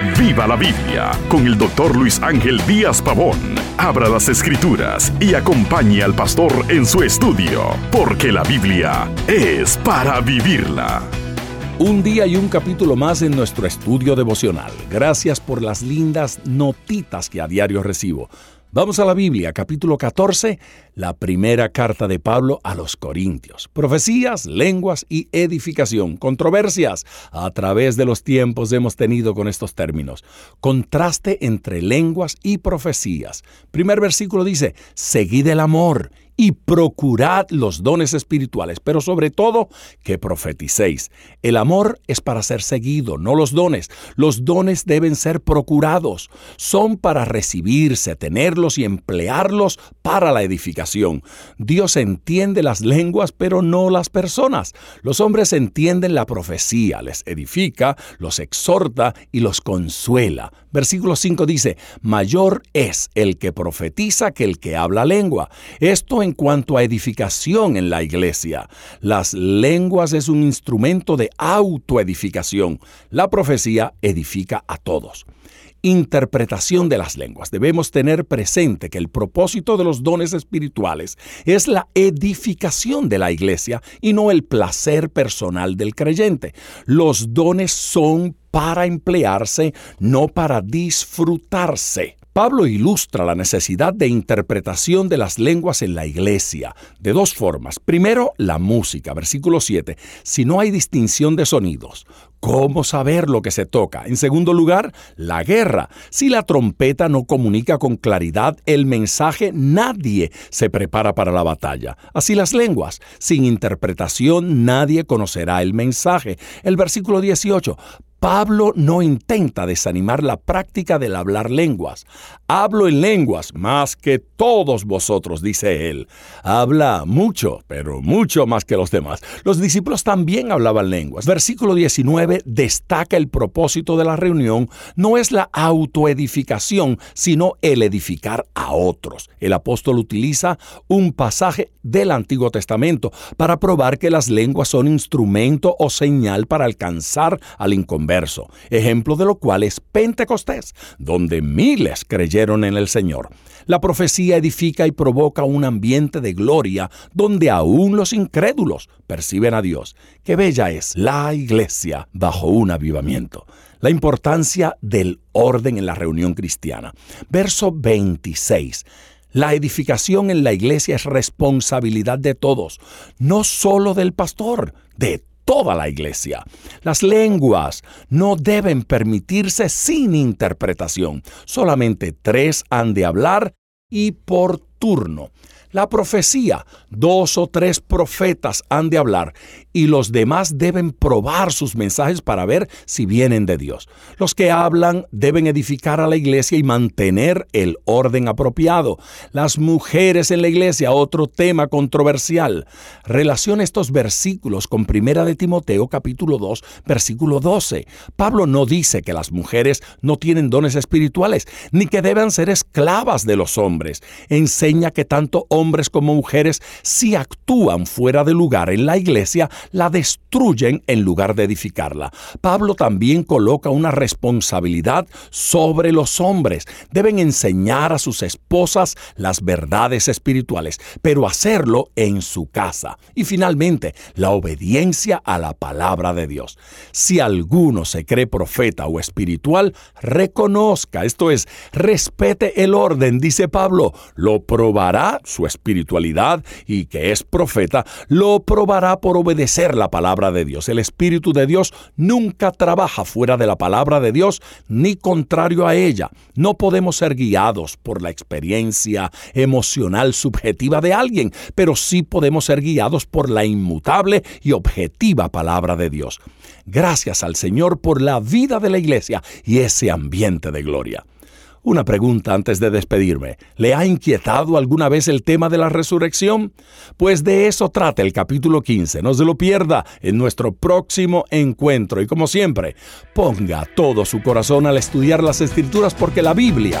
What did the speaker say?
Viva la Biblia con el doctor Luis Ángel Díaz Pavón. Abra las escrituras y acompañe al pastor en su estudio, porque la Biblia es para vivirla. Un día y un capítulo más en nuestro estudio devocional. Gracias por las lindas notitas que a diario recibo. Vamos a la Biblia, capítulo 14, la primera carta de Pablo a los Corintios. Profecías, lenguas y edificación. Controversias a través de los tiempos hemos tenido con estos términos. Contraste entre lenguas y profecías. Primer versículo dice, seguid el amor y procurad los dones espirituales, pero sobre todo que profeticéis. El amor es para ser seguido, no los dones. Los dones deben ser procurados. Son para recibirse, tenerlos y emplearlos para la edificación. Dios entiende las lenguas, pero no las personas. Los hombres entienden la profecía, les edifica, los exhorta y los consuela. Versículo 5 dice, mayor es el que profetiza que el que habla lengua. Esto en cuanto a edificación en la iglesia. Las lenguas es un instrumento de autoedificación. La profecía edifica a todos interpretación de las lenguas. Debemos tener presente que el propósito de los dones espirituales es la edificación de la iglesia y no el placer personal del creyente. Los dones son para emplearse, no para disfrutarse. Pablo ilustra la necesidad de interpretación de las lenguas en la iglesia de dos formas. Primero, la música, versículo 7. Si no hay distinción de sonidos, ¿cómo saber lo que se toca? En segundo lugar, la guerra. Si la trompeta no comunica con claridad el mensaje, nadie se prepara para la batalla. Así las lenguas. Sin interpretación, nadie conocerá el mensaje. El versículo 18. Pablo no intenta desanimar la práctica del hablar lenguas. Hablo en lenguas más que todos vosotros, dice él. Habla mucho, pero mucho más que los demás. Los discípulos también hablaban lenguas. Versículo 19 destaca el propósito de la reunión. No es la autoedificación, sino el edificar a otros. El apóstol utiliza un pasaje del Antiguo Testamento para probar que las lenguas son instrumento o señal para alcanzar al inconveniente ejemplo de lo cual es Pentecostés, donde miles creyeron en el Señor. La profecía edifica y provoca un ambiente de gloria donde aún los incrédulos perciben a Dios. Qué bella es la iglesia bajo un avivamiento. La importancia del orden en la reunión cristiana. Verso 26. La edificación en la iglesia es responsabilidad de todos, no solo del pastor, de toda la iglesia. Las lenguas no deben permitirse sin interpretación. Solamente tres han de hablar y por turno. La profecía, dos o tres profetas han de hablar y los demás deben probar sus mensajes para ver si vienen de Dios. Los que hablan deben edificar a la iglesia y mantener el orden apropiado. Las mujeres en la iglesia, otro tema controversial. Relaciona estos versículos con Primera de Timoteo capítulo 2, versículo 12. Pablo no dice que las mujeres no tienen dones espirituales, ni que deban ser esclavas de los hombres. Enseña que tanto hombres como mujeres, si actúan fuera de lugar en la iglesia, la destruyen en lugar de edificarla. Pablo también coloca una responsabilidad sobre los hombres. Deben enseñar a sus esposas las verdades espirituales, pero hacerlo en su casa. Y finalmente, la obediencia a la palabra de Dios. Si alguno se cree profeta o espiritual, reconozca, esto es, respete el orden, dice Pablo, lo probará su espiritualidad y que es profeta, lo probará por obedecer la palabra de Dios. El Espíritu de Dios nunca trabaja fuera de la palabra de Dios ni contrario a ella. No podemos ser guiados por la experiencia emocional subjetiva de alguien, pero sí podemos ser guiados por la inmutable y objetiva palabra de Dios. Gracias al Señor por la vida de la iglesia y ese ambiente de gloria. Una pregunta antes de despedirme. ¿Le ha inquietado alguna vez el tema de la resurrección? Pues de eso trata el capítulo 15. No se lo pierda en nuestro próximo encuentro. Y como siempre, ponga todo su corazón al estudiar las escrituras porque la Biblia